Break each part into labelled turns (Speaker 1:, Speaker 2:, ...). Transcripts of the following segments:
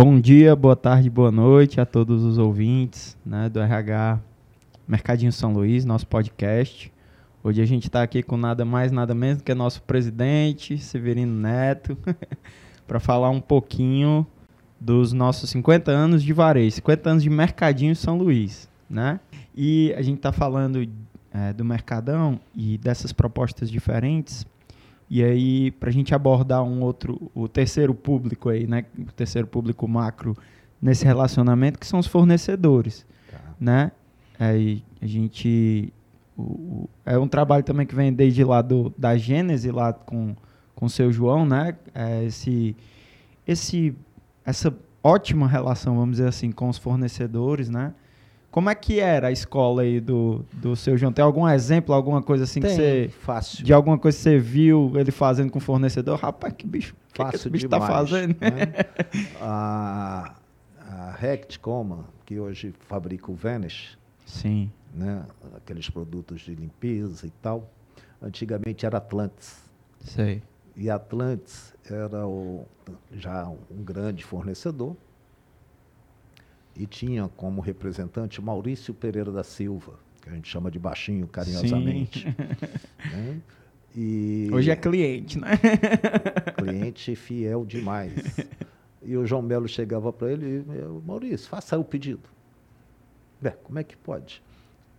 Speaker 1: Bom dia, boa tarde, boa noite a todos os ouvintes né, do RH Mercadinho São Luís, nosso podcast. Hoje a gente está aqui com nada mais, nada menos que nosso presidente, Severino Neto, para falar um pouquinho dos nossos 50 anos de varejo, 50 anos de Mercadinho São Luís, né? E a gente está falando é, do Mercadão e dessas propostas diferentes e aí, para a gente abordar um outro, o terceiro público aí, né? O terceiro público macro nesse relacionamento, que são os fornecedores, tá. né? Aí a gente... O, o, é um trabalho também que vem desde lá do, da Gênese, lá com o seu João, né? É esse, esse, essa ótima relação, vamos dizer assim, com os fornecedores, né? Como é que era a escola aí do, do seu João? Tem algum exemplo, alguma coisa assim
Speaker 2: Tem,
Speaker 1: que você.
Speaker 2: Fácil.
Speaker 1: De alguma coisa que você viu ele fazendo com o fornecedor? Rapaz, que bicho. Que
Speaker 2: fácil
Speaker 1: que esse bicho
Speaker 2: demais,
Speaker 1: tá fazendo?
Speaker 2: Né? a, a Rect Coma, que hoje fabrica o Vanish.
Speaker 1: Sim.
Speaker 2: Né? Aqueles produtos de limpeza e tal. Antigamente era Atlantis.
Speaker 1: Sei.
Speaker 2: E Atlantis era o, já um grande fornecedor e tinha como representante Maurício Pereira da Silva, que a gente chama de baixinho carinhosamente. Né?
Speaker 1: E Hoje é cliente, né?
Speaker 2: cliente fiel demais. E o João Melo chegava para ele e Maurício, faça o pedido. Bem, como é que pode?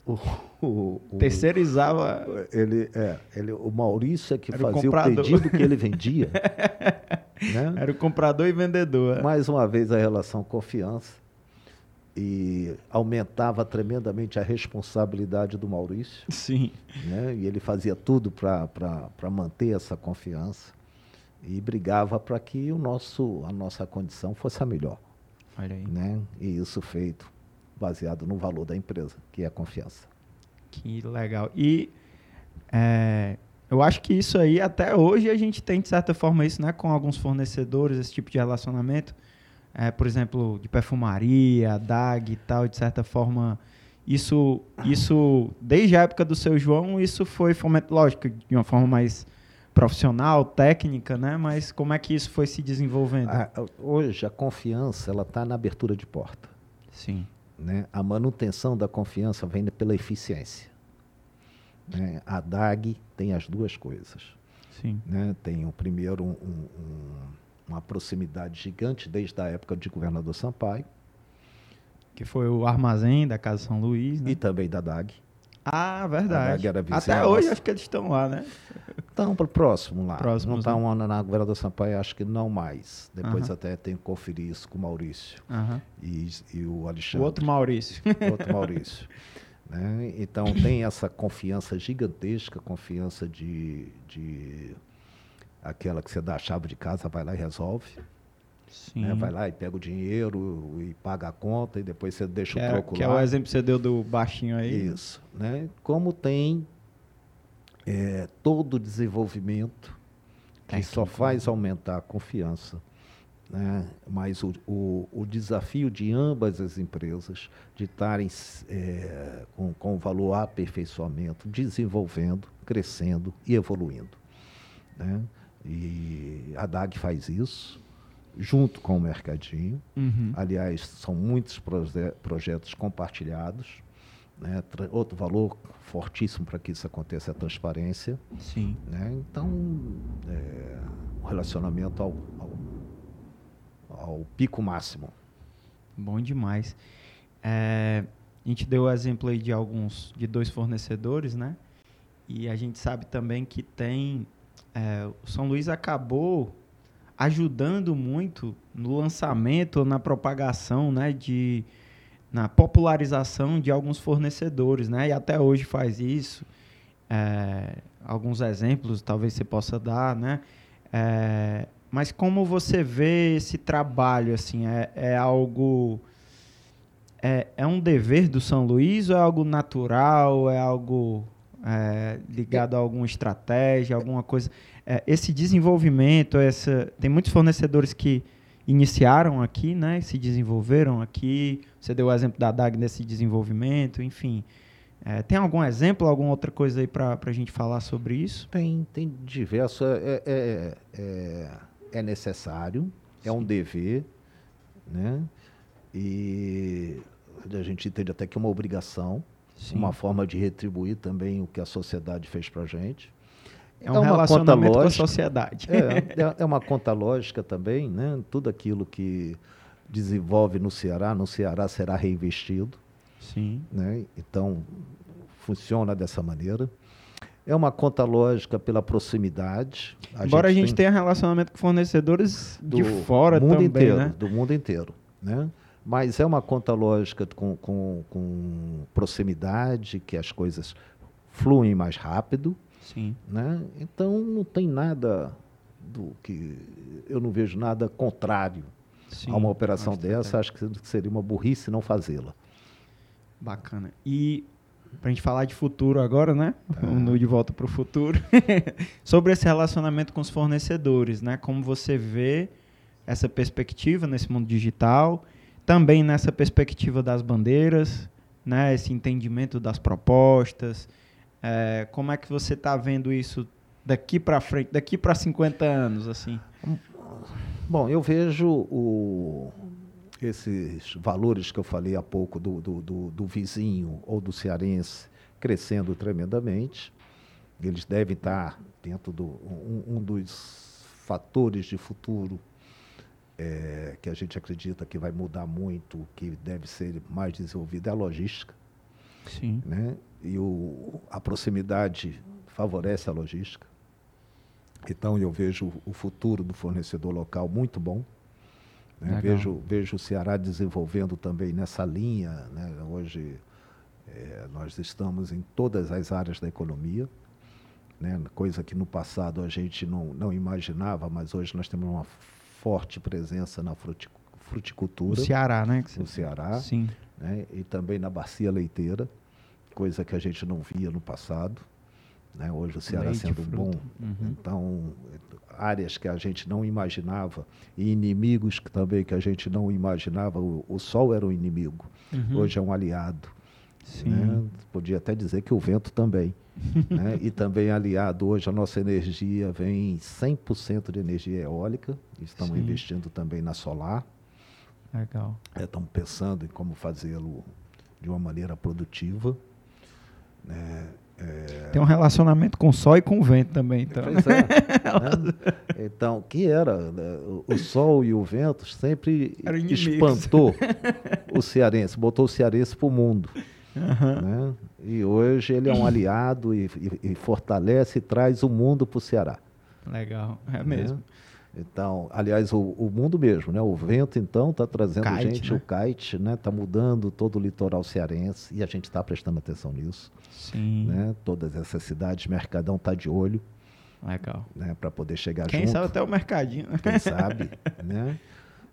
Speaker 1: O, o, o, Terceirizava.
Speaker 2: Ele, é, ele, o Maurício é que Era fazia o, o, pedido que ele vendia.
Speaker 1: né? Era o comprador e vendedor.
Speaker 2: Mais uma vez a relação confiança e aumentava tremendamente a responsabilidade do Maurício.
Speaker 1: Sim.
Speaker 2: Né? E ele fazia tudo para manter essa confiança e brigava para que o nosso, a nossa condição fosse a melhor.
Speaker 1: Olha aí.
Speaker 2: Né? E isso feito baseado no valor da empresa, que é a confiança.
Speaker 1: Que legal. E é, eu acho que isso aí, até hoje, a gente tem, de certa forma, isso né, com alguns fornecedores, esse tipo de relacionamento é, por exemplo, de perfumaria, DAG e tal, de certa forma, isso, isso desde a época do seu João, isso foi fomentado, lógico, de uma forma mais profissional, técnica, né? Mas como é que isso foi se desenvolvendo?
Speaker 2: Ah, hoje a confiança ela está na abertura de porta.
Speaker 1: Sim.
Speaker 2: Né? A manutenção da confiança vem pela eficiência. Né? A DAG tem as duas coisas.
Speaker 1: Sim.
Speaker 2: Né? Tem o primeiro um, um uma proximidade gigante desde a época de governador Sampaio.
Speaker 1: Que foi o armazém da Casa São Luís, né?
Speaker 2: E também da DAG.
Speaker 1: Ah, verdade. Até hoje acho que eles estão lá, né?
Speaker 2: Estão para o próximo lá.
Speaker 1: Próximo,
Speaker 2: não estão tá na governador Sampaio, acho que não mais. Depois até tenho que conferir isso com o Maurício e, e, o Alexandre.
Speaker 1: O outro Maurício.
Speaker 2: O outro Maurício. né? Então tem essa confiança gigantesca, confiança de, de aquela que você dá a chave de casa, vai lá e resolve. Né? Vai lá e pega o dinheiro e paga a conta e depois você deixa o
Speaker 1: é,
Speaker 2: troco
Speaker 1: que
Speaker 2: lá.
Speaker 1: Que é o exemplo que você deu do baixinho aí.
Speaker 2: Isso. Né? Como tem é, todo o desenvolvimento que é só faz aumentar a confiança. Né? Mas o, o, o, desafio de ambas as empresas de estarem é, com, com o valor aperfeiçoamento, desenvolvendo, crescendo e evoluindo. Né? E a DAG faz isso, junto com o Mercadinho.
Speaker 1: Uhum.
Speaker 2: Aliás, são muitos proje projetos compartilhados. Né? Outro valor fortíssimo para que isso aconteça é a transparência.
Speaker 1: Sim.
Speaker 2: Né? Então, é, o relacionamento ao, ao, ao, pico máximo.
Speaker 1: Bom demais. É, a gente deu o exemplo aí de alguns, de dois fornecedores, né? E a gente sabe também que tem é, o São Luís acabou ajudando muito no lançamento, na propagação, né, de, na popularização de alguns fornecedores, né, e até hoje faz isso. É, alguns exemplos talvez você possa dar, né, é, mas como você vê esse trabalho, assim, é, é algo... É, é um dever do São Luís ou é algo natural, é algo é, ligado a alguma estratégia, alguma coisa. É, esse desenvolvimento, essa, tem muitos fornecedores que iniciaram aqui, né, se desenvolveram aqui. Você deu o exemplo da DAG nesse desenvolvimento, enfim. É, tem algum exemplo, alguma outra coisa aí para a gente falar sobre isso?
Speaker 2: Tem, tem diversos. É, é, é, é necessário, Sim. é um dever, né? E a gente entende até que é uma obrigação, Sim. uma forma de retribuir também o que a sociedade fez para a gente.
Speaker 1: É um é relacionamento lógica, com a sociedade.
Speaker 2: É, é, é, uma conta lógica também, né? Tudo aquilo que desenvolve no Ceará, no Ceará será reinvestido.
Speaker 1: Sim.
Speaker 2: Né? Então, funciona dessa maneira. É uma conta lógica pela proximidade.
Speaker 1: A Embora gente a gente tenha relacionamento com fornecedores do de fora
Speaker 2: mundo
Speaker 1: também,
Speaker 2: inteiro,
Speaker 1: né?
Speaker 2: Do mundo inteiro, né? Mas é uma conta lógica com, com, com proximidade, que as coisas fluem mais rápido.
Speaker 1: Sim.
Speaker 2: Né? Então não tem nada do que eu não vejo nada contrário Sim, a uma operação dessa. Acho que seria uma burrice não fazê-la.
Speaker 1: Bacana. E para a gente falar de futuro agora, né? No De Volta para o Futuro. Sobre esse relacionamento com os fornecedores, né? Como você vê essa perspectiva nesse mundo digital, também nessa perspectiva das bandeiras, né? Esse entendimento das propostas. É, como é que você está vendo isso daqui para frente, daqui para 50 anos, assim?
Speaker 2: Bom, eu vejo o, esses valores que eu falei há pouco do, do, do, do vizinho ou do cearense crescendo tremendamente. Eles devem estar dentro do um, um dos fatores de futuro é, que a gente acredita que vai mudar muito, que deve ser mais desenvolvido é a logística.
Speaker 1: Sim.
Speaker 2: Né? E o, a proximidade favorece a logística. Então eu vejo o futuro do fornecedor local muito bom. Né? Vejo, vejo o Ceará desenvolvendo também nessa linha. Né? Hoje é, nós estamos em todas as áreas da economia, né? coisa que no passado a gente não, não imaginava, mas hoje nós temos uma forte presença na fruticultura.
Speaker 1: No Ceará, né?
Speaker 2: No Ceará.
Speaker 1: Sim.
Speaker 2: Né? E também na bacia leiteira, coisa que a gente não via no passado. Né? Hoje o Ceará Leite, sendo bom. Uhum. Então, áreas que a gente não imaginava e inimigos que também que a gente não imaginava. O, o sol era um inimigo, uhum. hoje é um aliado. Né? Podia até dizer que o vento também. né? E também aliado, hoje a nossa energia vem 100% de energia eólica, estamos Sim. investindo também na solar.
Speaker 1: Legal.
Speaker 2: É, estamos pensando em como fazê-lo de uma maneira produtiva. Né?
Speaker 1: É... Tem um relacionamento com o sol e com o vento também. Então,
Speaker 2: pois é, né? então que era? Né? O sol e o vento sempre espantou o cearense, botou o cearense para o mundo. Uhum. Né? E hoje ele é um aliado e, e, e fortalece e traz o mundo para o Ceará.
Speaker 1: Legal, é mesmo. Né?
Speaker 2: Então, aliás, o, o, mundo mesmo, né? O vento, então, está trazendo kite, gente, né? o kite, né? Está mudando todo o litoral cearense e a gente está prestando atenção nisso.
Speaker 1: Sim.
Speaker 2: Né? Todas essas cidades, Mercadão está de olho.
Speaker 1: Legal.
Speaker 2: Né? Para poder chegar
Speaker 1: Quem
Speaker 2: junto.
Speaker 1: sabe até o mercadinho.
Speaker 2: Quem sabe, né?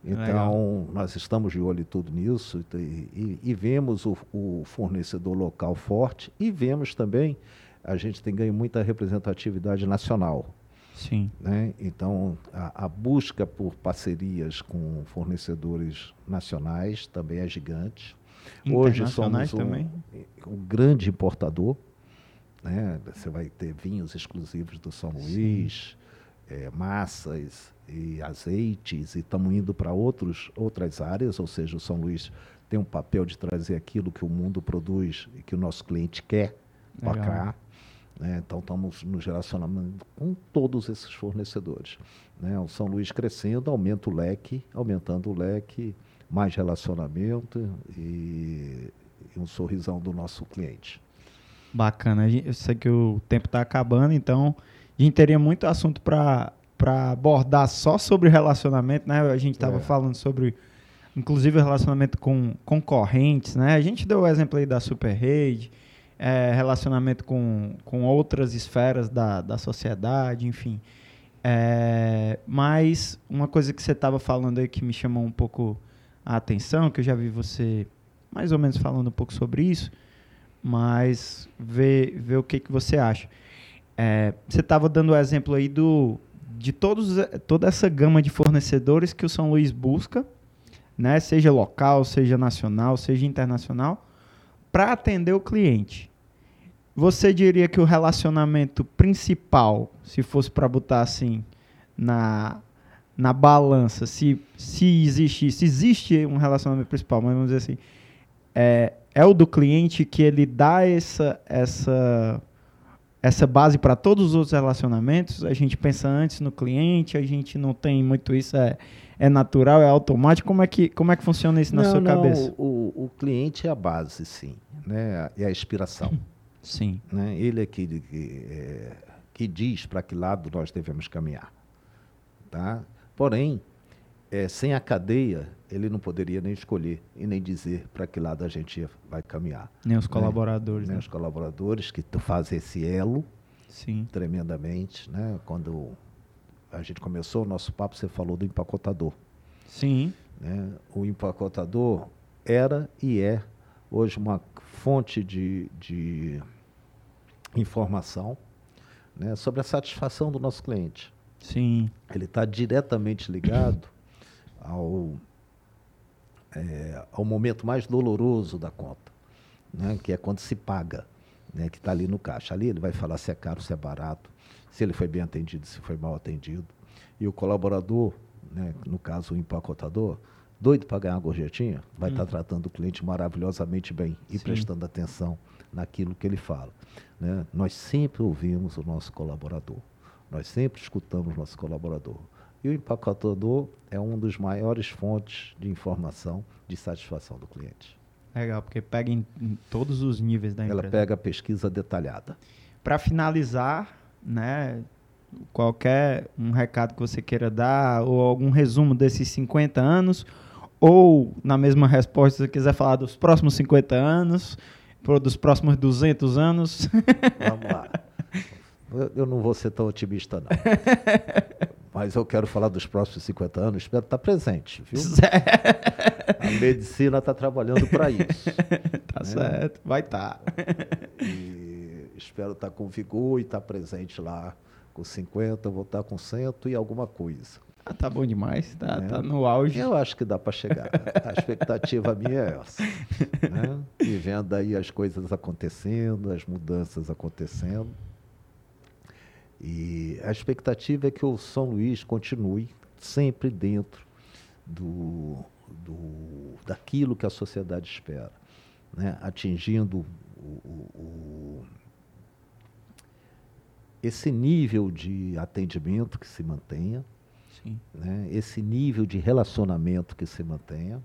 Speaker 2: Então, Legal. nós estamos de olho tudo nisso e, e, e vemos o, o, fornecedor local forte e vemos também, a gente tem ganho muita representatividade nacional.
Speaker 1: Sim.
Speaker 2: Né? Então, a, a, busca por parcerias com fornecedores nacionais também é gigante. Hoje somos um, também? um grande importador. Né? Você vai ter vinhos exclusivos do São Luís, é, massas, e azeites e estamos indo para outras áreas, ou seja, o São Luís tem um papel de trazer aquilo que o mundo produz e que o nosso cliente quer para cá. Né? Então estamos nos relacionando com todos esses fornecedores. Né? O São Luís crescendo, aumenta o leque, aumentando o leque, mais relacionamento e, e um sorrisão do nosso cliente.
Speaker 1: Bacana. Eu sei que o tempo está acabando, então a gente teria muito assunto para abordar só sobre relacionamento, né? A gente estava é. falando sobre, inclusive, relacionamento com concorrentes, né? A gente deu o exemplo aí da Super Rede, é, relacionamento com, com outras esferas da, da sociedade, enfim. É, mas uma coisa que você estava falando aí que me chamou um pouco a atenção, que eu já vi você mais ou menos falando um pouco sobre isso, mas ver, ver o que, que você acha. É, você estava dando o exemplo aí do, de todos, toda essa gama de fornecedores que o São Luís busca, né, seja local, seja nacional, seja internacional, para atender o cliente. Você diria que o relacionamento principal, se fosse para botar assim na, na balança, se, se existe, se existe um relacionamento principal, mas vamos dizer assim, é, é o do cliente que ele dá essa, essa, essa base para todos os outros relacionamentos. A gente pensa antes no cliente, a gente não tem muito isso, é, é natural, é automático. Como é que, como é que funciona isso na
Speaker 2: não,
Speaker 1: sua
Speaker 2: não,
Speaker 1: cabeça?
Speaker 2: O, o cliente é a base, sim, né? é a inspiração.
Speaker 1: Sim.
Speaker 2: Né? Ele é que, que, é, que diz para que lado nós devemos caminhar. Tá? Porém, é, sem a cadeia, ele não poderia nem escolher e nem dizer para que lado a gente vai caminhar.
Speaker 1: Nem os
Speaker 2: né?
Speaker 1: colaboradores.
Speaker 2: Nem
Speaker 1: né?
Speaker 2: os colaboradores que fazem esse elo
Speaker 1: Sim.
Speaker 2: tremendamente. Né? Quando a gente começou o nosso papo, você falou do empacotador.
Speaker 1: Sim.
Speaker 2: Né? O empacotador era e é hoje uma fonte de, de informação né, sobre a satisfação do nosso cliente.
Speaker 1: Sim.
Speaker 2: Ele está diretamente ligado ao, é, ao momento mais doloroso da conta, né, que é quando se paga, né, que está ali no caixa. Ali ele vai falar se é caro, se é barato, se ele foi bem atendido, se foi mal atendido. E o colaborador, né, no caso o empacotador, doido para ganhar uma gorjetinha, vai estar hum. tá tratando o cliente maravilhosamente bem e Sim. prestando atenção naquilo que ele fala. Né? Nós sempre ouvimos o nosso colaborador, nós sempre escutamos o nosso colaborador. E o empacotador é um dos maiores fontes de informação de satisfação do cliente.
Speaker 1: Legal, porque pega em, em todos os níveis da empresa.
Speaker 2: Ela pega a pesquisa detalhada.
Speaker 1: Para finalizar, né, qualquer um recado que você queira dar ou algum resumo desses 50 anos ou na mesma resposta se você quiser falar dos próximos 50 anos, dos próximos 200 anos.
Speaker 2: Vamos lá. Eu não vou ser tão otimista não. Mas eu quero falar dos próximos 50 anos, espero estar presente, viu? A medicina está trabalhando para isso.
Speaker 1: tá né? certo, vai estar. Tá.
Speaker 2: E espero estar com vigor e estar presente lá com 50, vou estar com 100 e alguma coisa.
Speaker 1: Ah, tá bom demais, tá, né? tá no auge.
Speaker 2: Eu acho que dá para chegar. A expectativa minha é essa. Né? E vendo aí as coisas acontecendo, as mudanças acontecendo. E a expectativa é que o São Luís continue sempre dentro do, do, daquilo que a sociedade espera, né? atingindo o, o, esse nível de atendimento que se mantenha, né? esse nível de relacionamento que se mantenha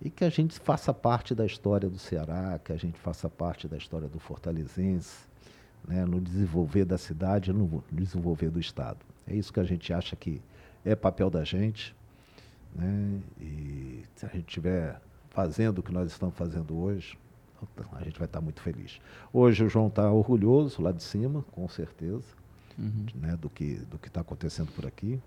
Speaker 2: e que a gente faça parte da história do Ceará, que a gente faça parte da história do Fortalezense, né, no desenvolver da cidade, no desenvolver do Estado. É isso que a gente acha que é papel da gente. Né, e se a gente estiver fazendo o que nós estamos fazendo hoje, a gente vai estar muito feliz. Hoje o João está orgulhoso lá de cima, com certeza, uhum. né, do que do que está acontecendo por aqui.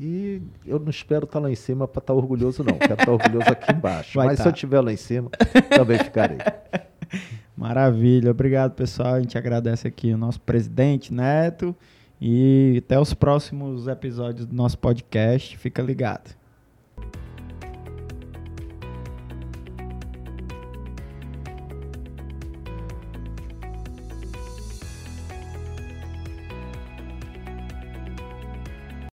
Speaker 2: E eu não espero estar lá em cima para estar orgulhoso, não. Quero estar orgulhoso aqui embaixo. Vai Mas tá. se eu estiver lá em cima, também ficarei.
Speaker 1: Maravilha. Obrigado, pessoal. A gente agradece aqui o nosso presidente Neto. E até os próximos episódios do nosso podcast. Fica ligado.